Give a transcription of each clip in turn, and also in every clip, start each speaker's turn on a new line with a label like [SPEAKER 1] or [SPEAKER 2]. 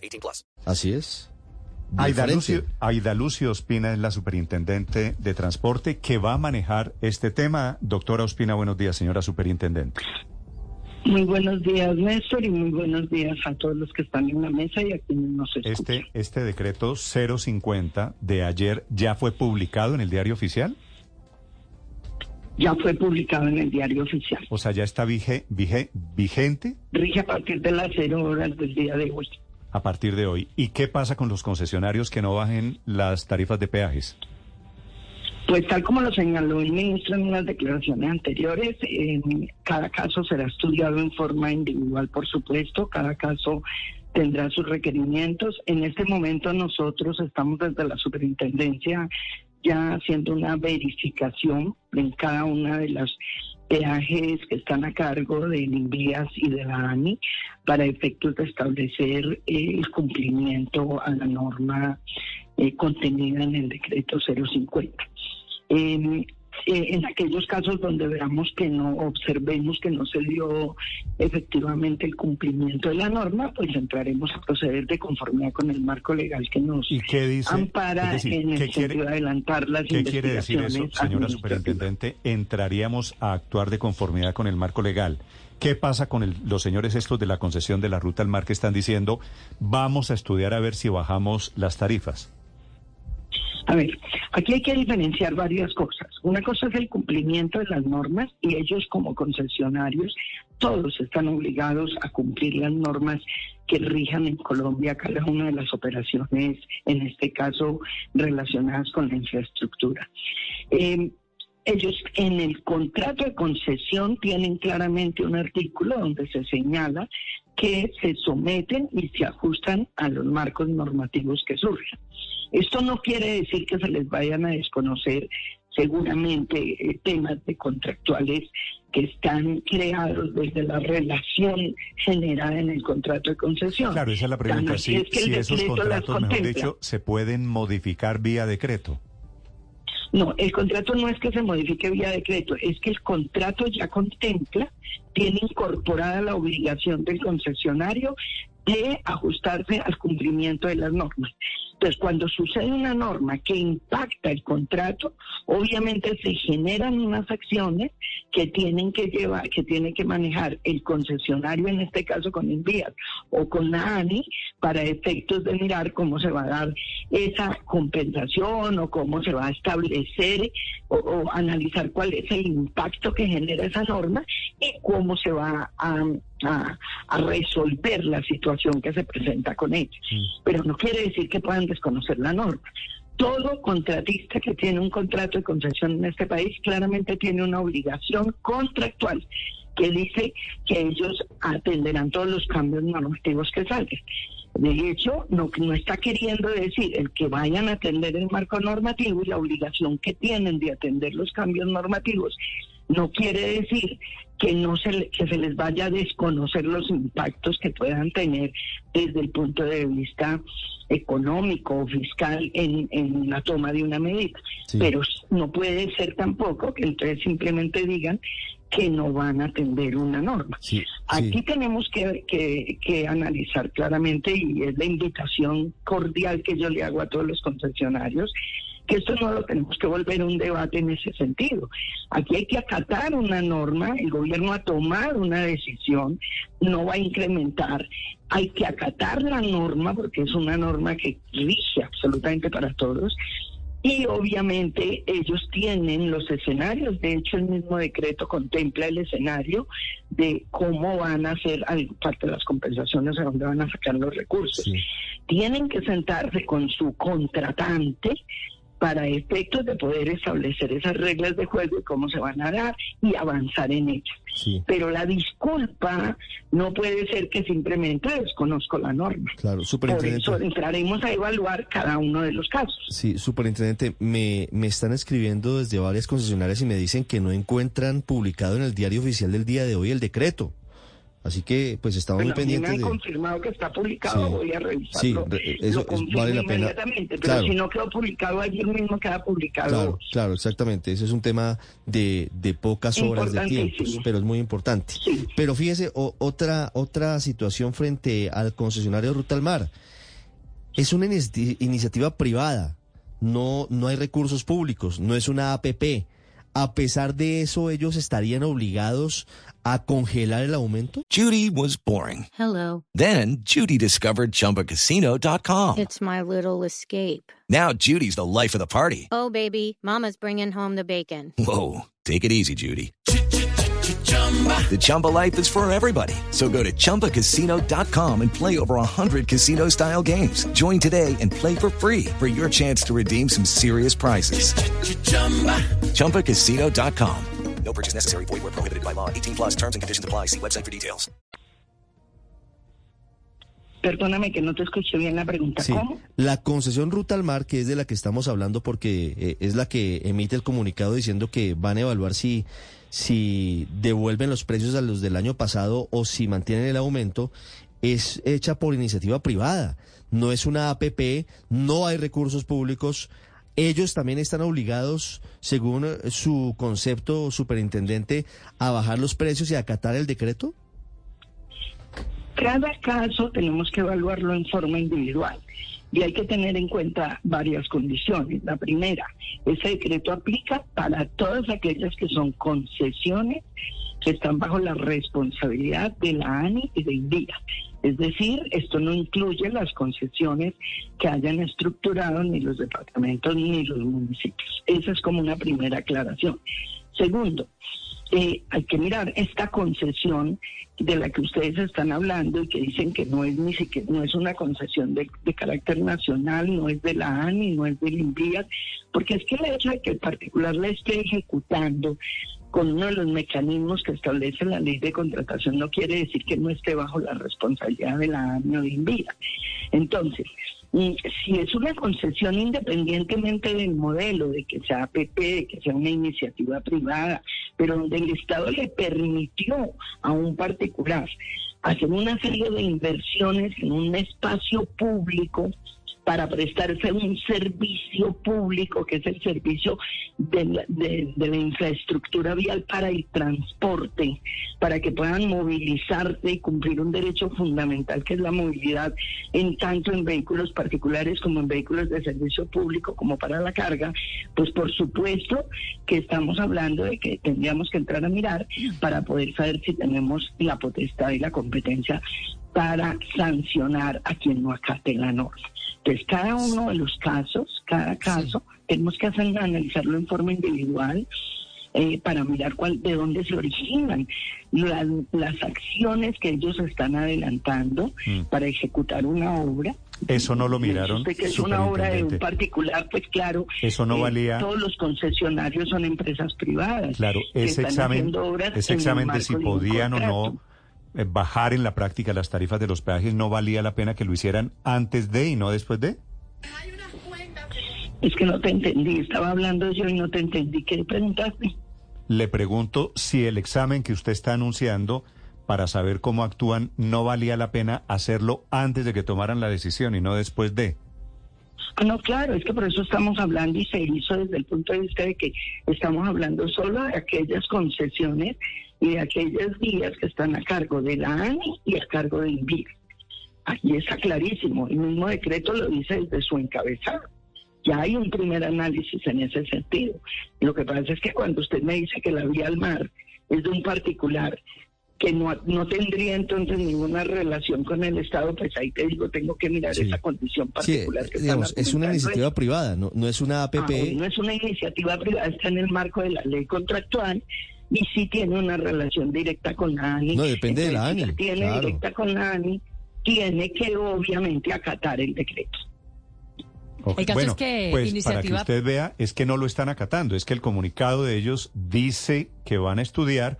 [SPEAKER 1] 18 plus.
[SPEAKER 2] Así es.
[SPEAKER 3] Aida. Lucio, Aida Lucio Ospina es la superintendente de transporte que va a manejar este tema. Doctora Ospina, buenos días, señora superintendente.
[SPEAKER 4] Muy buenos días, Néstor, y muy buenos días a todos los que están en la mesa y a quienes nos escuchan.
[SPEAKER 3] Este, este decreto 050 de ayer ya fue publicado en el diario oficial.
[SPEAKER 4] Ya fue publicado en el diario oficial.
[SPEAKER 3] O sea, ya está vige- vige- vigente
[SPEAKER 4] Rige a partir de las cero horas del día de hoy.
[SPEAKER 3] A partir de hoy. ¿Y qué pasa con los concesionarios que no bajen las tarifas de peajes?
[SPEAKER 4] Pues tal como lo señaló el ministro en unas declaraciones anteriores, eh, cada caso será estudiado en forma individual, por supuesto, cada caso tendrá sus requerimientos. En este momento nosotros estamos desde la superintendencia ya haciendo una verificación en cada una de las peajes que están a cargo del INVIAS y de la ANI para efectos de establecer eh, el cumplimiento a la norma eh, contenida en el decreto 050. Eh, en aquellos casos donde veamos que no observemos que no se dio efectivamente el cumplimiento de la norma, pues entraremos a proceder de conformidad con el marco legal que nos
[SPEAKER 3] ¿Y qué dice?
[SPEAKER 4] ampara
[SPEAKER 3] decir,
[SPEAKER 4] en
[SPEAKER 3] ¿qué
[SPEAKER 4] el
[SPEAKER 3] quiere-
[SPEAKER 4] sentido de adelantar las
[SPEAKER 3] ¿Qué quiere decir eso,
[SPEAKER 4] investigaciones
[SPEAKER 3] señora superintendente? Entraríamos a actuar de conformidad con el marco legal. ¿Qué pasa con el- los señores estos de la concesión de la ruta al mar que están diciendo vamos a estudiar a ver si bajamos las tarifas?
[SPEAKER 4] A ver, aquí hay que diferenciar varias cosas. Una cosa es el cumplimiento de las normas y ellos como concesionarios todos están obligados a cumplir las normas que rijan en Colombia cada una de las operaciones, en este caso relacionadas con la infraestructura. Eh, ellos en el contrato de concesión tienen claramente un artículo donde se señala que se someten y se ajustan a los marcos normativos que surjan. Esto no quiere decir que se les vayan a desconocer seguramente eh, temas de contractuales que están creados desde la relación generada en el contrato de concesión.
[SPEAKER 3] Claro, esa es la pregunta. Si,
[SPEAKER 4] es que
[SPEAKER 3] si esos contratos, mejor dicho, se pueden modificar vía decreto.
[SPEAKER 4] No, el contrato no es que se modifique vía decreto, es que el contrato ya contempla, tiene incorporada la obligación del concesionario de ajustarse al cumplimiento de las normas. Entonces, cuando sucede una norma que impacta el contrato, obviamente se generan unas acciones que tienen que llevar, que tiene que manejar el concesionario, en este caso con Envías o con la ANI, para efectos de mirar cómo se va a dar esa compensación o cómo se va a establecer o analizar cuál es el impacto que genera esa norma y cómo se va a, a- a resolver la situación que se presenta con ella. Pero no quiere decir que puedan desconocer la norma. Todo contratista que tiene un contrato de concesión en este país claramente tiene una obligación contractual que dice que ellos atenderán todos los cambios normativos que salgan. De hecho, no, no está queriendo decir el que vayan a atender el marco normativo y la obligación que tienen de atender los cambios normativos no quiere decir que no se, le- que se les vaya a desconocer los impactos que puedan tener desde el punto de vista económico o fiscal en, en la toma de una medida.
[SPEAKER 2] Sí.
[SPEAKER 4] Pero no puede ser tampoco que entonces simplemente digan que no van a atender una norma.
[SPEAKER 2] Sí,
[SPEAKER 4] Aquí
[SPEAKER 2] sí.
[SPEAKER 4] tenemos que, que- que analizar claramente y es la invitación cordial que yo le hago a todos los concesionarios que esto no lo tenemos que volver un debate en ese sentido. Aquí hay que acatar una norma, el gobierno ha tomado una decisión, no va a incrementar, hay que acatar la norma porque es una norma que rige absolutamente para todos y obviamente ellos tienen los escenarios, de hecho el mismo decreto contempla el escenario de cómo van a hacer parte de las compensaciones, a dónde van a sacar los recursos.
[SPEAKER 2] Sí.
[SPEAKER 4] Tienen que sentarse con su contratante para efectos de poder establecer esas reglas de juego y cómo se van a dar y avanzar en ellas.
[SPEAKER 2] Sí.
[SPEAKER 4] Pero la disculpa no puede ser que simplemente desconozco la norma.
[SPEAKER 2] Claro,
[SPEAKER 4] Por
[SPEAKER 2] superintendente.
[SPEAKER 4] eso entraremos a evaluar cada uno de los casos.
[SPEAKER 2] Sí, superintendente, me, me están escribiendo desde varias concesionarias y me dicen que no encuentran publicado en el diario oficial del día de hoy el decreto. Así que, pues estamos
[SPEAKER 4] Bueno,
[SPEAKER 2] muy
[SPEAKER 4] a mí me
[SPEAKER 2] pendientes
[SPEAKER 4] han
[SPEAKER 2] de...
[SPEAKER 4] confirmado que está publicado,
[SPEAKER 2] Sí.
[SPEAKER 4] voy a
[SPEAKER 2] Sí,
[SPEAKER 4] revisarlo.
[SPEAKER 2] re- eso- es- vale la pena.
[SPEAKER 4] inmediatamente, pero
[SPEAKER 2] Claro.
[SPEAKER 4] si no quedó publicado ayer mismo, queda publicado.
[SPEAKER 2] Claro, claro, exactamente. Ese es un tema de, de pocas horas de tiempo, pero es muy importante.
[SPEAKER 4] Sí.
[SPEAKER 2] Pero fíjese, o- otra, otra situación frente al concesionario Ruta al Mar. Es una inici- iniciativa privada, no, no hay recursos públicos, no es una APP. A pesar de eso, ellos estarían obligados a congelar el aumento.
[SPEAKER 5] Judy was boring.
[SPEAKER 6] Hello.
[SPEAKER 5] Then Judy discovered ChumbaCasino.com.
[SPEAKER 6] It's my little escape.
[SPEAKER 5] Now Judy's the life of the party.
[SPEAKER 6] Oh, baby, Mama's bringing home the bacon.
[SPEAKER 5] Whoa, take it easy, Judy. The Chumba life is for everybody. So go to ChumbaCasino.com and play over 100 casino-style games. Join today and play for free for your chance to redeem some serious prizes. ChumbaCasino.com.
[SPEAKER 1] No purchase necessary. Void where prohibited by law. 18 plus terms and conditions apply. See website for details.
[SPEAKER 4] Perdóname que no te escuché bien la pregunta.
[SPEAKER 2] Sí,
[SPEAKER 4] ¿Cómo?
[SPEAKER 2] la concesión Ruta al Mar, que es de la que estamos hablando porque eh, es la que emite el comunicado diciendo que van a evaluar si, si devuelven los precios a los del año pasado o si mantienen el aumento, es hecha por iniciativa privada. No es una APP, no hay recursos públicos. Ellos también están obligados, según su concepto, superintendente, a bajar los precios y a acatar el decreto.
[SPEAKER 4] Cada caso tenemos que evaluarlo en forma individual y hay que tener en cuenta varias condiciones. La primera, ese decreto aplica para todas aquellas que son concesiones que están bajo la responsabilidad de la ANI y de INVIA. Es decir, esto no incluye las concesiones que hayan estructurado ni los departamentos ni los municipios. Esa es como una primera aclaración. Segundo, eh, hay que mirar esta concesión de la que ustedes están hablando y que dicen que no es ni siquiera no es una concesión de, carácter nacional, no es de la ANI, no es del INVIAT, porque es que el hecho de que el particular la esté ejecutando con uno de los mecanismos que establece la ley de contratación no quiere decir que no esté bajo la responsabilidad de la ANI o de. Entonces, si es una concesión independientemente del modelo, de que sea APP, de que sea una iniciativa privada, pero donde el Estado le permitió a un particular hacer una serie de inversiones en un espacio público para prestarse un servicio público, que es el servicio de la infraestructura vial para el transporte, para que puedan movilizarse y cumplir un derecho fundamental que es la movilidad, en tanto en vehículos particulares como en vehículos de servicio público, como para la carga, pues por supuesto que estamos hablando de que tendríamos que entrar a mirar para poder saber si tenemos la potestad y la competencia para sancionar a quien no acate la norma. Entonces, cada uno de los casos, cada caso, tenemos que hacer, analizarlo en forma individual eh, para mirar cuál, de dónde se originan las, las acciones que ellos están adelantando
[SPEAKER 3] Mm.
[SPEAKER 4] para ejecutar una obra.
[SPEAKER 3] Eso no lo miraron,
[SPEAKER 4] que es una obra de un particular, pues claro.
[SPEAKER 3] Eso no
[SPEAKER 4] eh,
[SPEAKER 3] valía-
[SPEAKER 4] Todos los concesionarios son empresas privadas.
[SPEAKER 3] Claro, ese examen, ese examen de si podían o no eh, bajar en la práctica las tarifas de los peajes, ¿no valía la pena que lo hicieran antes de y no después de?
[SPEAKER 4] Es que no te entendí, estaba hablando yo y no te entendí. ¿Qué preguntaste?
[SPEAKER 3] Le pregunto si el examen que usted está anunciando para saber cómo actúan no valía la pena hacerlo antes de que tomaran la decisión y no después de.
[SPEAKER 4] Ah, no, claro, es que por eso estamos hablando y se hizo desde el punto de vista de que estamos hablando solo de aquellas concesiones y de aquellas vías que están a cargo de la ANI y a cargo de INVIR. Aquí está clarísimo, el mismo decreto lo dice desde su encabezado. Ya hay un primer análisis en ese sentido. Lo que pasa es que cuando usted me dice que la vía al mar es de un particular que no, no tendría entonces ninguna relación con el Estado, pues ahí te digo, tengo que mirar
[SPEAKER 2] Sí.
[SPEAKER 4] esa condición
[SPEAKER 2] Sí,
[SPEAKER 4] particular. que están
[SPEAKER 2] digamos, es una iniciativa privada, no, no es una
[SPEAKER 4] Ah,
[SPEAKER 2] APP.
[SPEAKER 4] bueno, no es una iniciativa privada, está en el marco de la ley contractual y sí tiene una relación directa con la ANI.
[SPEAKER 2] No, depende de la
[SPEAKER 4] Entonces, si
[SPEAKER 2] ANI,
[SPEAKER 4] la tiene
[SPEAKER 2] claro.
[SPEAKER 4] directa con la ANI, tiene que obviamente acatar el decreto.
[SPEAKER 3] Ok,
[SPEAKER 7] El caso
[SPEAKER 3] bueno,
[SPEAKER 7] es que
[SPEAKER 3] pues
[SPEAKER 7] iniciativa...
[SPEAKER 3] para que usted vea, es que no lo están acatando, es que el comunicado de ellos dice que van a estudiar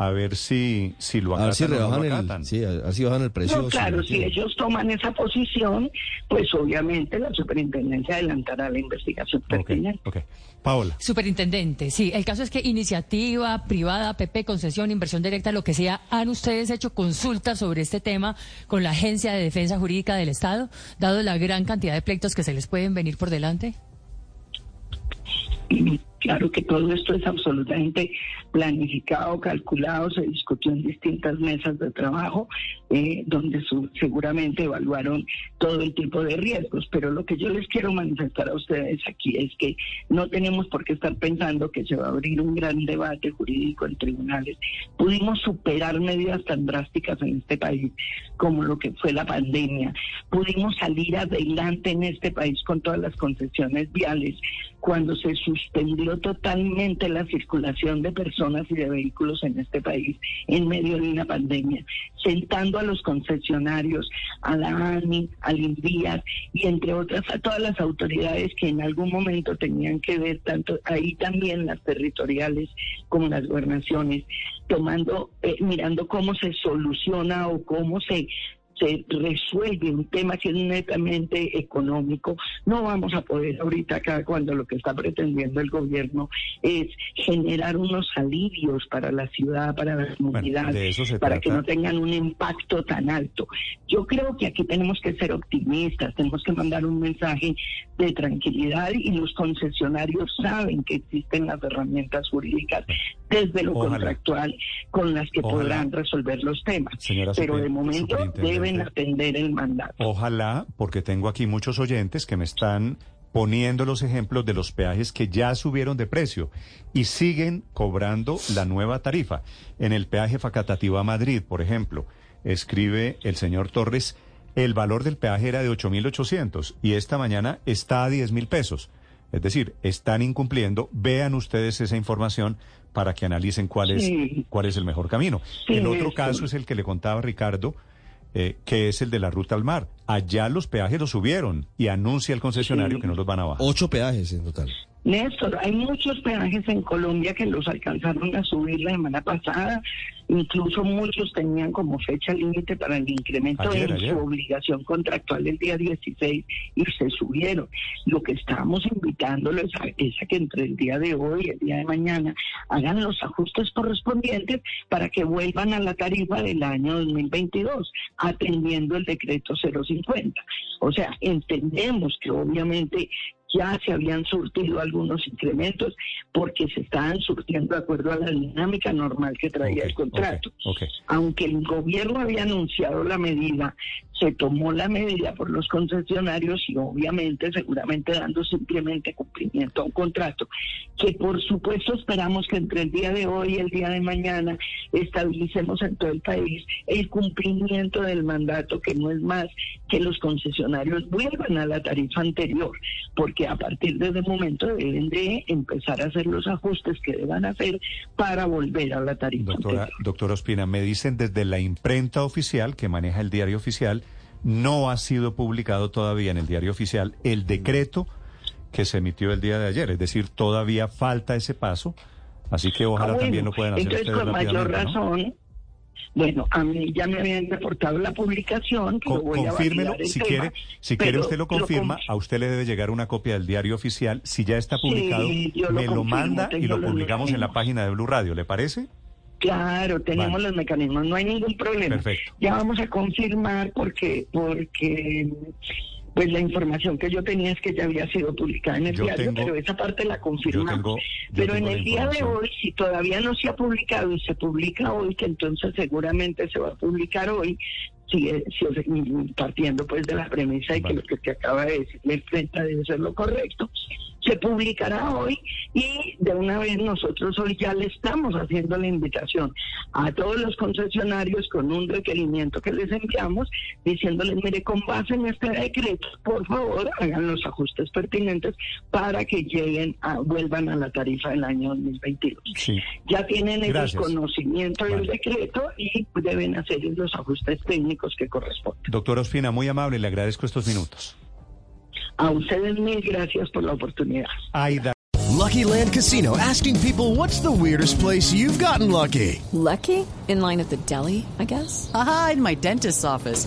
[SPEAKER 3] a ver si, si lo
[SPEAKER 2] A ver si
[SPEAKER 3] acatan no
[SPEAKER 2] rebajan
[SPEAKER 3] lo
[SPEAKER 2] el,
[SPEAKER 3] acatan.
[SPEAKER 2] sí, a ver si bajan el precio.
[SPEAKER 4] No, claro, si ellos toman esa posición, pues obviamente la superintendencia adelantará la investigación
[SPEAKER 3] Ok,
[SPEAKER 4] pertinente.
[SPEAKER 3] ok. Paola.
[SPEAKER 7] Superintendente, sí. El caso es que iniciativa privada, PP, concesión, inversión directa, lo que sea, ¿han ustedes hecho consultas sobre este tema con la Agencia de Defensa Jurídica del Estado, dado la gran cantidad de pleitos que se les pueden venir por delante?
[SPEAKER 4] Claro que todo esto es absolutamente planificado, calculado, se discutió en distintas mesas de trabajo, eh, donde seguramente evaluaron todo el tipo de riesgos. Pero lo que yo les quiero manifestar a ustedes aquí es que no tenemos por qué estar pensando que se va a abrir un gran debate jurídico en tribunales. Pudimos superar medidas tan drásticas en este país como lo que fue la pandemia. Pudimos salir adelante en este país con todas las concesiones viales cuando se suspendió totalmente la circulación de personas y de vehículos en este país en medio de una pandemia, sentando a los concesionarios, a la ANI, al INVIAS y entre otras a todas las autoridades que en algún momento tenían que ver tanto ahí también las territoriales como las gobernaciones, tomando, eh, mirando cómo se soluciona o cómo se se resuelve un tema que es netamente económico, no vamos a poder ahorita acá cuando lo que está pretendiendo el gobierno es generar unos alivios para la ciudad, para la comunidad,
[SPEAKER 3] de eso se
[SPEAKER 4] para que no tengan un impacto tan alto. Yo creo que aquí tenemos que ser optimistas, tenemos que mandar un mensaje de tranquilidad y los concesionarios saben que existen las herramientas jurídicas desde lo
[SPEAKER 3] Ojalá.
[SPEAKER 4] contractual con las que
[SPEAKER 3] Ojalá.
[SPEAKER 4] podrán resolver los temas.
[SPEAKER 3] Señora
[SPEAKER 4] Pero de momento deben atender el mandato.
[SPEAKER 3] Ojalá, porque tengo aquí muchos oyentes que me están poniendo los ejemplos de los peajes que ya subieron de precio y siguen cobrando la nueva tarifa. En el peaje Facatativá Madrid, por ejemplo, escribe el señor Torres, el valor del peaje era de 8.800 y esta mañana está a 10 mil pesos. Es decir, están incumpliendo. Vean ustedes esa información para que analicen cuál es,
[SPEAKER 4] Sí.
[SPEAKER 3] cuál es el mejor camino.
[SPEAKER 4] Sí,
[SPEAKER 3] el otro caso es el que le contaba Ricardo, eh, que es el de la ruta al mar. Allá los peajes los subieron y anuncia el concesionario
[SPEAKER 4] Sí.
[SPEAKER 3] que no los van a bajar.
[SPEAKER 2] Ocho peajes en total.
[SPEAKER 4] Néstor, hay muchos peajes en Colombia que los alcanzaron a subir la semana pasada, incluso muchos tenían como fecha límite para el incremento
[SPEAKER 3] Ayer,
[SPEAKER 4] de
[SPEAKER 3] ayer.
[SPEAKER 4] su obligación contractual el día 16 y se subieron. Lo que estamos invitándoles a, es a que entre el día de hoy y el día de mañana hagan los ajustes correspondientes para que vuelvan a la tarifa del año 2022, atendiendo el decreto 050. O sea, entendemos que obviamente ya se habían surtido algunos incrementos porque se estaban surtiendo de acuerdo a la dinámica normal que traía el contrato. Aunque el gobierno había anunciado la medida, se tomó la medida por los concesionarios y obviamente, seguramente dando simplemente cumplimiento a un contrato, que por supuesto esperamos que entre el día de hoy y el día de mañana estabilicemos en todo el país el cumplimiento del mandato, que no es más que los concesionarios vuelvan a la tarifa anterior, porque a partir de ese momento deben de empezar a hacer los ajustes que deban hacer para volver a la tarifa
[SPEAKER 3] Doctora,
[SPEAKER 4] anterior.
[SPEAKER 3] doctora Ospina, me dicen desde la imprenta oficial que maneja el diario oficial, no ha sido publicado todavía en el diario oficial el decreto que se emitió el día de ayer. Es decir, todavía falta ese paso. Así que ojalá
[SPEAKER 4] Ah, bueno,
[SPEAKER 3] también lo puedan hacer
[SPEAKER 4] Entonces,
[SPEAKER 3] ustedes
[SPEAKER 4] con mayor razón, bueno, a mí ya me habían reportado la publicación, que
[SPEAKER 3] Co-
[SPEAKER 4] lo voy a
[SPEAKER 3] confírmelo, si
[SPEAKER 4] tema,
[SPEAKER 3] quiere, si quiere usted lo confirma,
[SPEAKER 4] conf-
[SPEAKER 3] a usted le debe llegar una copia del diario oficial. Si ya está publicado, me lo
[SPEAKER 4] confirmo,
[SPEAKER 3] manda y lo publicamos en la página de Blue Radio, ¿le parece?
[SPEAKER 4] Claro, tenemos
[SPEAKER 3] Vale.
[SPEAKER 4] los mecanismos, no hay ningún problema.
[SPEAKER 3] Perfecto.
[SPEAKER 4] Ya vamos a confirmar porque porque pues la información que yo tenía es que ya había sido publicada en el
[SPEAKER 3] Yo
[SPEAKER 4] diario,
[SPEAKER 3] tengo-
[SPEAKER 4] pero esa parte la confirmamos.
[SPEAKER 3] tengo- yo
[SPEAKER 4] pero en el día de hoy, si todavía no se ha publicado y se publica hoy, que entonces seguramente se va a publicar hoy, si, si- partiendo pues de la premisa de que lo que te acaba de decir la imprenta debe ser lo correcto, se publicará hoy y de una vez nosotros hoy ya le estamos haciendo la invitación a todos los concesionarios con un requerimiento que les enviamos diciéndoles, mire, con base en este decreto, por favor, hagan los ajustes pertinentes para que lleguen a, vuelvan a la tarifa del año 2022.
[SPEAKER 3] Sí.
[SPEAKER 4] Ya tienen
[SPEAKER 3] Gracias.
[SPEAKER 4] conocimiento del decreto y deben hacer los ajustes técnicos que corresponden.
[SPEAKER 3] Doctora Ospina, muy amable, le agradezco estos minutos.
[SPEAKER 4] A ustedes mil gracias por la oportunidad.
[SPEAKER 3] Aida.
[SPEAKER 8] Lucky Land Casino asking people what's the weirdest place you've gotten lucky?
[SPEAKER 9] Lucky? In line at the deli, I guess?
[SPEAKER 10] Aha, in my dentist's office.